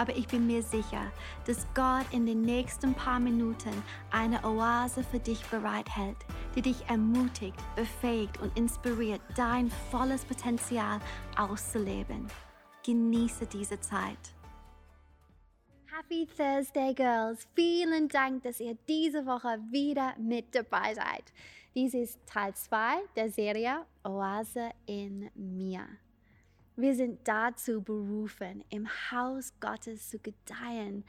aber ich bin mir sicher, dass Gott in den nächsten paar Minuten eine Oase für dich bereithält, die dich ermutigt, befähigt und inspiriert, dein volles Potenzial auszuleben. Genieße diese Zeit. Happy Thursday, Girls! Vielen Dank, dass ihr diese Woche wieder mit dabei seid. Dies ist Teil 2 der Serie Oase in mir. Wir sind dazu berufen, im Haus Gottes zu gedeihen.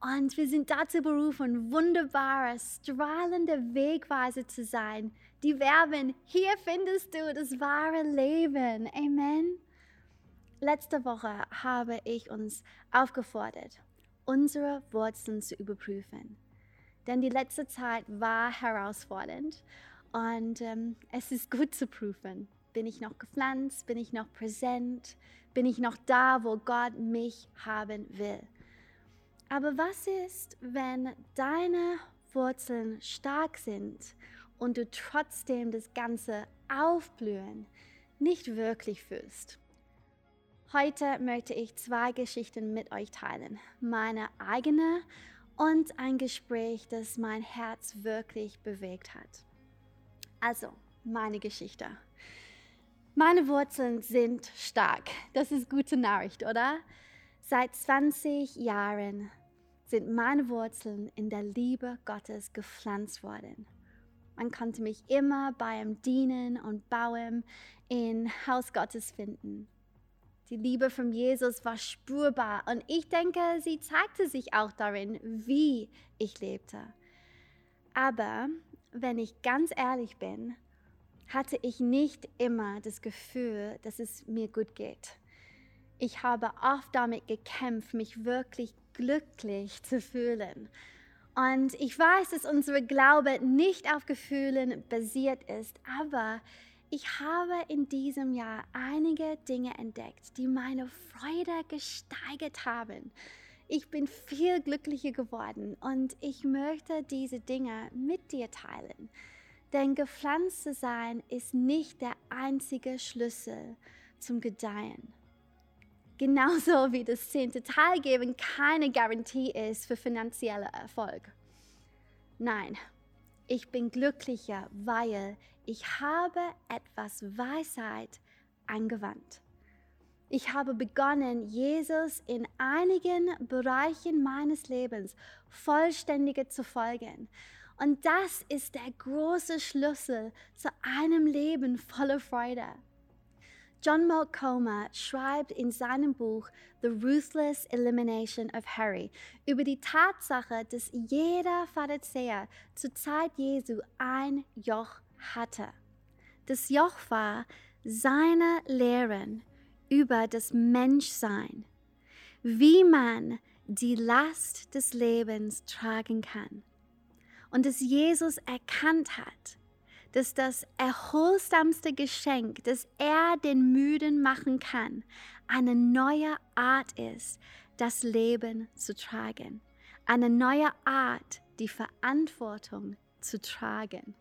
Und wir sind dazu berufen, wunderbare, strahlende Wegweise zu sein, die werben, hier findest du das wahre Leben. Amen. Letzte Woche habe ich uns aufgefordert, unsere Wurzeln zu überprüfen. Denn die letzte Zeit war herausfordernd und ähm, es ist gut zu prüfen. Bin ich noch gepflanzt? Bin ich noch präsent? Bin ich noch da, wo Gott mich haben will? Aber was ist, wenn deine Wurzeln stark sind und du trotzdem das ganze Aufblühen nicht wirklich fühlst? Heute möchte ich zwei Geschichten mit euch teilen. Meine eigene und ein Gespräch, das mein Herz wirklich bewegt hat. Also, meine Geschichte. Meine Wurzeln sind stark. Das ist gute Nachricht, oder? Seit 20 Jahren sind meine Wurzeln in der Liebe Gottes gepflanzt worden. Man konnte mich immer beim Dienen und Bauen in Haus Gottes finden. Die Liebe von Jesus war spürbar und ich denke, sie zeigte sich auch darin, wie ich lebte. Aber wenn ich ganz ehrlich bin, hatte ich nicht immer das Gefühl, dass es mir gut geht. Ich habe oft damit gekämpft, mich wirklich glücklich zu fühlen. Und ich weiß, dass unsere Glaube nicht auf Gefühlen basiert ist, aber ich habe in diesem Jahr einige Dinge entdeckt, die meine Freude gesteigert haben. Ich bin viel glücklicher geworden und ich möchte diese Dinge mit dir teilen. Denn gepflanzt zu sein ist nicht der einzige Schlüssel zum Gedeihen. Genauso wie das zehnte Teilgeben keine Garantie ist für finanzieller Erfolg. Nein, ich bin glücklicher, weil ich habe etwas Weisheit angewandt. Ich habe begonnen, Jesus in einigen Bereichen meines Lebens vollständiger zu folgen und das ist der große Schlüssel zu einem Leben voller Freude. John Malkoma schreibt in seinem Buch The Ruthless Elimination of Harry über die Tatsache, dass jeder Pharisäer zur Zeit Jesu ein Joch hatte. Das Joch war seine Lehren über das Menschsein, wie man die Last des Lebens tragen kann und dass Jesus erkannt hat, dass das erholsamste Geschenk, das er den Müden machen kann, eine neue Art ist, das Leben zu tragen. Eine neue Art, die Verantwortung zu tragen.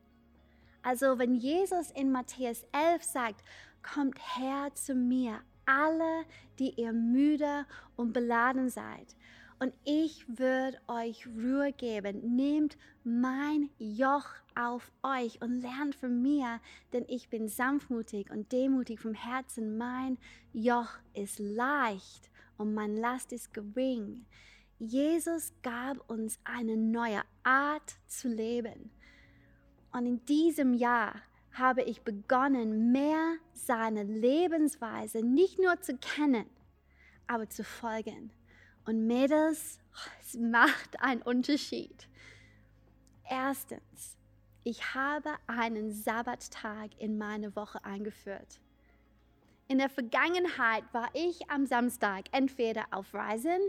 Also wenn Jesus in Matthäus 11 sagt, kommt her zu mir, alle, die ihr müde und beladen seid, und ich würde euch Ruhe geben. Nehmt mein Joch auf euch und lernt von mir, denn ich bin sanftmutig und demutig vom Herzen. Mein Joch ist leicht und mein Last ist gering. Jesus gab uns eine neue Art zu leben. Und in diesem Jahr habe ich begonnen, mehr seine Lebensweise nicht nur zu kennen, aber zu folgen. Und Mädels, es macht einen Unterschied. Erstens, ich habe einen Sabbattag in meine Woche eingeführt. In der Vergangenheit war ich am Samstag entweder auf Reisen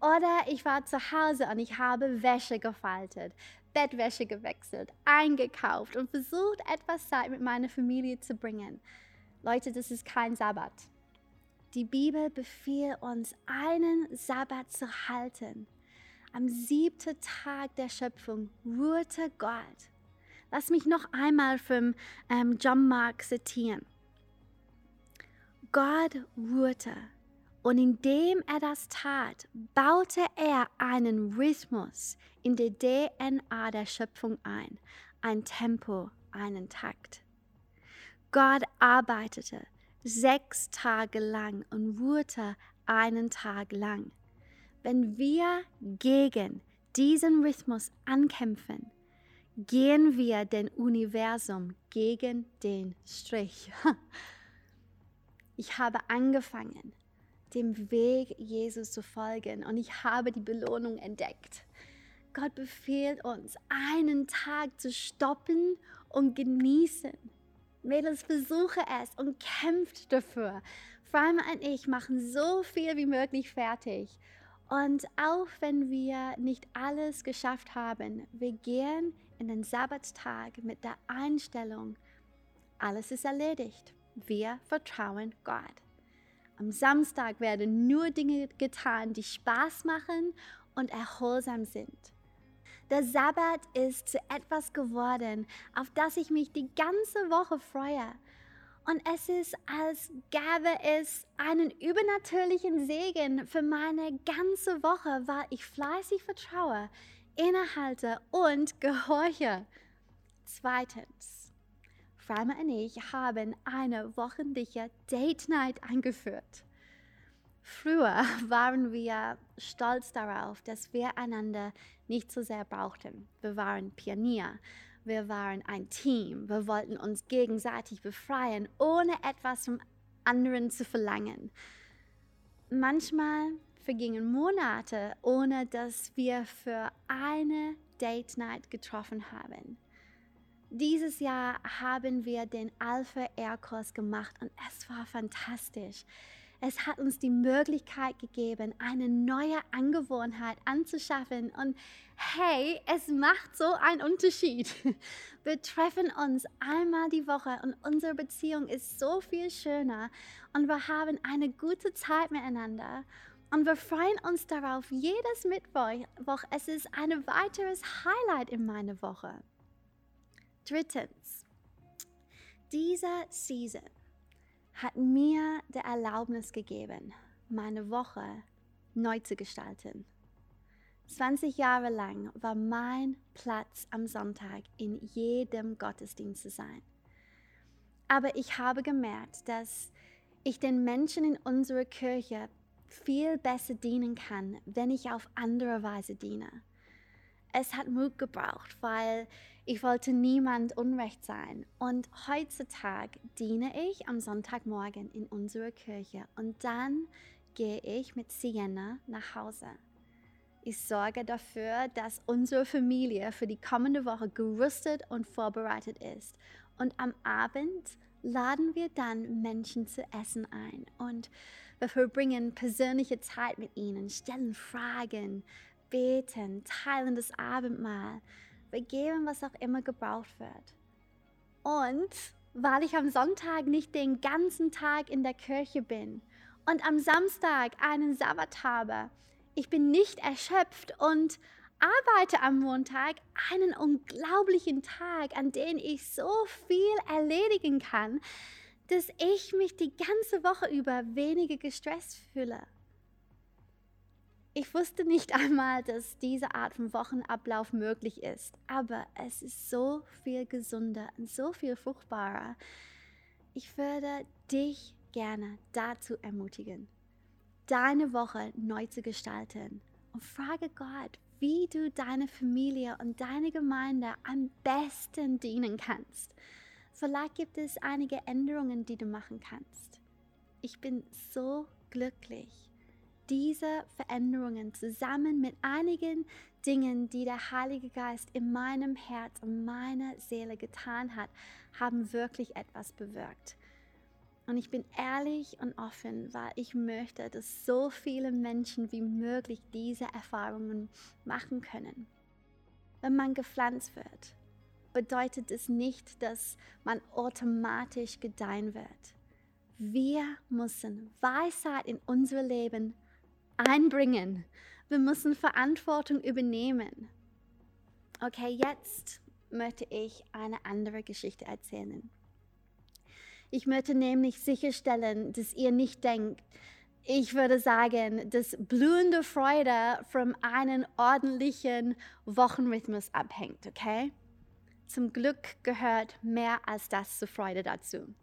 oder ich war zu Hause und ich habe Wäsche gefaltet, Bettwäsche gewechselt, eingekauft und versucht, etwas Zeit mit meiner Familie zu bringen. Leute, das ist kein Sabbat. Die Bibel befiehlt uns, einen Sabbat zu halten. Am siebten Tag der Schöpfung ruhte Gott. Lass mich noch einmal vom ähm, John Mark zitieren. Gott ruhte und indem er das tat, baute er einen Rhythmus in die DNA der Schöpfung ein, ein Tempo, einen Takt. Gott arbeitete sechs Tage lang und ruhte einen Tag lang. Wenn wir gegen diesen Rhythmus ankämpfen, gehen wir den Universum gegen den Strich. Ich habe angefangen, dem Weg Jesus zu folgen und ich habe die Belohnung entdeckt. Gott befiehlt uns, einen Tag zu stoppen und genießen. Mädels, versuche es und kämpft dafür. Freimer und ich machen so viel wie möglich fertig. Und auch wenn wir nicht alles geschafft haben, wir gehen in den Sabbattag mit der Einstellung, alles ist erledigt. Wir vertrauen Gott. Am Samstag werden nur Dinge getan, die Spaß machen und erholsam sind. Der Sabbat ist zu etwas geworden, auf das ich mich die ganze Woche freue. Und es ist, als gäbe es einen übernatürlichen Segen für meine ganze Woche, weil ich fleißig vertraue, innehalte und gehorche. Zweitens, Freimer und ich haben eine wöchentliche Date Night eingeführt. Früher waren wir stolz darauf, dass wir einander nicht so sehr brauchten. Wir waren Pionier, wir waren ein Team, wir wollten uns gegenseitig befreien, ohne etwas vom anderen zu verlangen. Manchmal vergingen Monate, ohne dass wir für eine Date Night getroffen haben. Dieses Jahr haben wir den Alpha Air Kurs gemacht und es war fantastisch. Es hat uns die Möglichkeit gegeben, eine neue Angewohnheit anzuschaffen. Und hey, es macht so einen Unterschied. Wir treffen uns einmal die Woche und unsere Beziehung ist so viel schöner und wir haben eine gute Zeit miteinander. Und wir freuen uns darauf, jedes Mittwoch. Es ist ein weiteres Highlight in meiner Woche. Drittens, dieser Season hat mir die Erlaubnis gegeben, meine Woche neu zu gestalten. 20 Jahre lang war mein Platz am Sonntag in jedem Gottesdienst zu sein. Aber ich habe gemerkt, dass ich den Menschen in unserer Kirche viel besser dienen kann, wenn ich auf andere Weise diene. Es hat Mut gebraucht, weil ich wollte niemand Unrecht sein. Und heutzutage diene ich am Sonntagmorgen in unserer Kirche und dann gehe ich mit Sienna nach Hause. Ich sorge dafür, dass unsere Familie für die kommende Woche gerüstet und vorbereitet ist. Und am Abend laden wir dann Menschen zu essen ein und wir verbringen persönliche Zeit mit ihnen, stellen Fragen, beten, teilen das Abendmahl begeben, was auch immer gebraucht wird. Und weil ich am Sonntag nicht den ganzen Tag in der Kirche bin und am Samstag einen Sabbat habe, ich bin nicht erschöpft und arbeite am Montag einen unglaublichen Tag, an dem ich so viel erledigen kann, dass ich mich die ganze Woche über weniger gestresst fühle. Ich wusste nicht einmal, dass diese Art von Wochenablauf möglich ist, aber es ist so viel gesünder und so viel fruchtbarer. Ich würde dich gerne dazu ermutigen, deine Woche neu zu gestalten und frage Gott, wie du deine Familie und deine Gemeinde am besten dienen kannst. Vielleicht gibt es einige Änderungen, die du machen kannst. Ich bin so glücklich diese Veränderungen zusammen mit einigen Dingen, die der Heilige Geist in meinem Herz und meiner Seele getan hat, haben wirklich etwas bewirkt. Und ich bin ehrlich und offen, weil ich möchte, dass so viele Menschen wie möglich diese Erfahrungen machen können. Wenn man gepflanzt wird, bedeutet es nicht, dass man automatisch gedeihen wird. Wir müssen Weisheit in unser Leben einbringen. Wir müssen Verantwortung übernehmen. Okay, jetzt möchte ich eine andere Geschichte erzählen. Ich möchte nämlich sicherstellen, dass ihr nicht denkt, ich würde sagen, dass blühende Freude von einem ordentlichen Wochenrhythmus abhängt, okay? Zum Glück gehört mehr als das zur Freude dazu.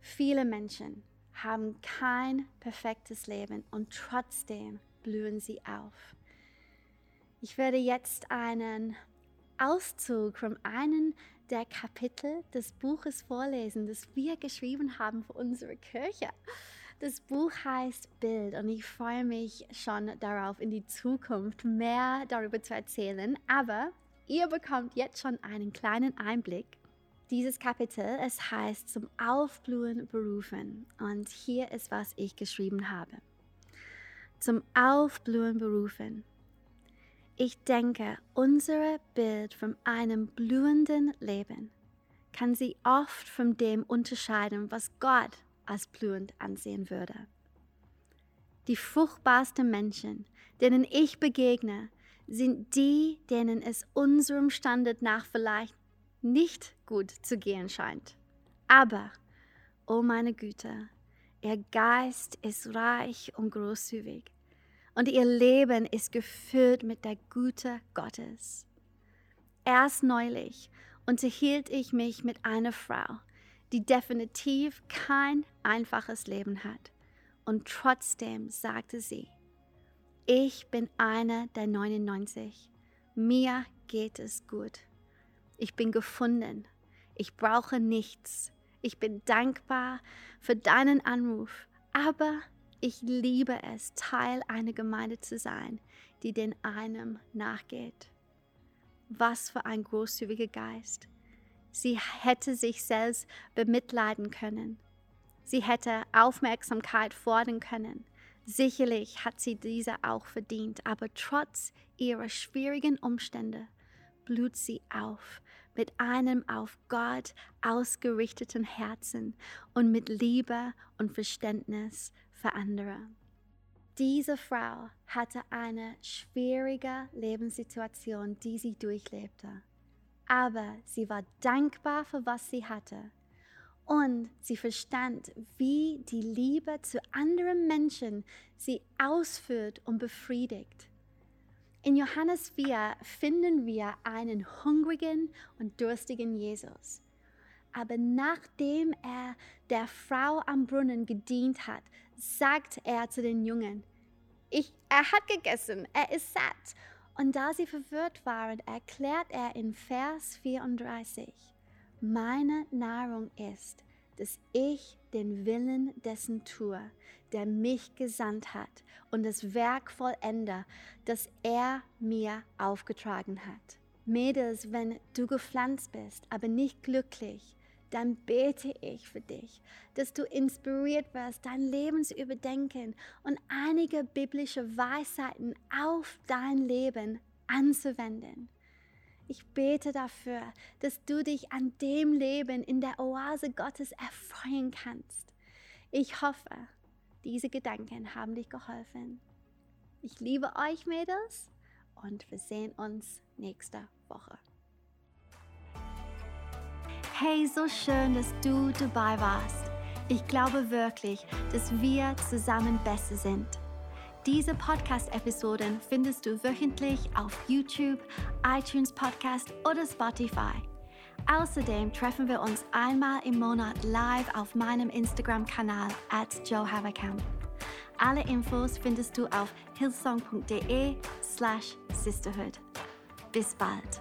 Viele Menschen haben kein perfektes Leben und trotzdem blühen sie auf. Ich werde jetzt einen Auszug von einem der Kapitel des Buches vorlesen, das wir geschrieben haben für unsere Kirche. Das Buch heißt Bild und ich freue mich schon darauf, in die Zukunft mehr darüber zu erzählen. Aber ihr bekommt jetzt schon einen kleinen Einblick. Dieses Kapitel, es heißt zum Aufblühen berufen. Und hier ist, was ich geschrieben habe. Zum Aufblühen berufen. Ich denke, unser Bild von einem blühenden Leben kann sie oft von dem unterscheiden, was Gott als blühend ansehen würde. Die fruchtbarsten Menschen, denen ich begegne, sind die, denen es unserem Standard nach vielleicht nicht gut zu gehen scheint. Aber, oh meine Güte, ihr Geist ist reich und großzügig und ihr Leben ist gefüllt mit der Güte Gottes. Erst neulich unterhielt ich mich mit einer Frau, die definitiv kein einfaches Leben hat. Und trotzdem sagte sie, ich bin einer der 99. Mir geht es gut. Ich bin gefunden. Ich brauche nichts. Ich bin dankbar für deinen Anruf. Aber ich liebe es, Teil einer Gemeinde zu sein, die den einem nachgeht. Was für ein großzügiger Geist. Sie hätte sich selbst bemitleiden können. Sie hätte Aufmerksamkeit fordern können. Sicherlich hat sie diese auch verdient, aber trotz ihrer schwierigen Umstände blüht sie auf mit einem auf Gott ausgerichteten Herzen und mit Liebe und Verständnis für andere. Diese Frau hatte eine schwierige Lebenssituation, die sie durchlebte aber sie war dankbar für was sie hatte. Und sie verstand, wie die Liebe zu anderen Menschen sie ausführt und befriedigt. In Johannes 4 finden wir einen hungrigen und durstigen Jesus. Aber nachdem er der Frau am Brunnen gedient hat, sagt er zu den Jungen, ich, er hat gegessen, er ist satt und da sie verwirrt waren, erklärt er in Vers 34, meine Nahrung ist, dass ich den Willen dessen tue, der mich gesandt hat und das Werk vollende, das er mir aufgetragen hat. Mädels, wenn du gepflanzt bist, aber nicht glücklich, dann bete ich für dich, dass du inspiriert wirst, dein Leben zu überdenken und einige biblische Weisheiten auf dein Leben anzuwenden. Ich bete dafür, dass du dich an dem Leben in der Oase Gottes erfreuen kannst. Ich hoffe, diese Gedanken haben dich geholfen. Ich liebe euch, Mädels, und wir sehen uns nächste Woche. Hey, so schön, dass du dabei warst. Ich glaube wirklich, dass wir zusammen besser sind. Diese Podcast-Episoden findest du wöchentlich auf YouTube, iTunes Podcast oder Spotify. Außerdem treffen wir uns einmal im Monat live auf meinem Instagram-Kanal at Joe Haverkamp. Alle Infos findest du auf hillsong.de slash sisterhood. Bis bald.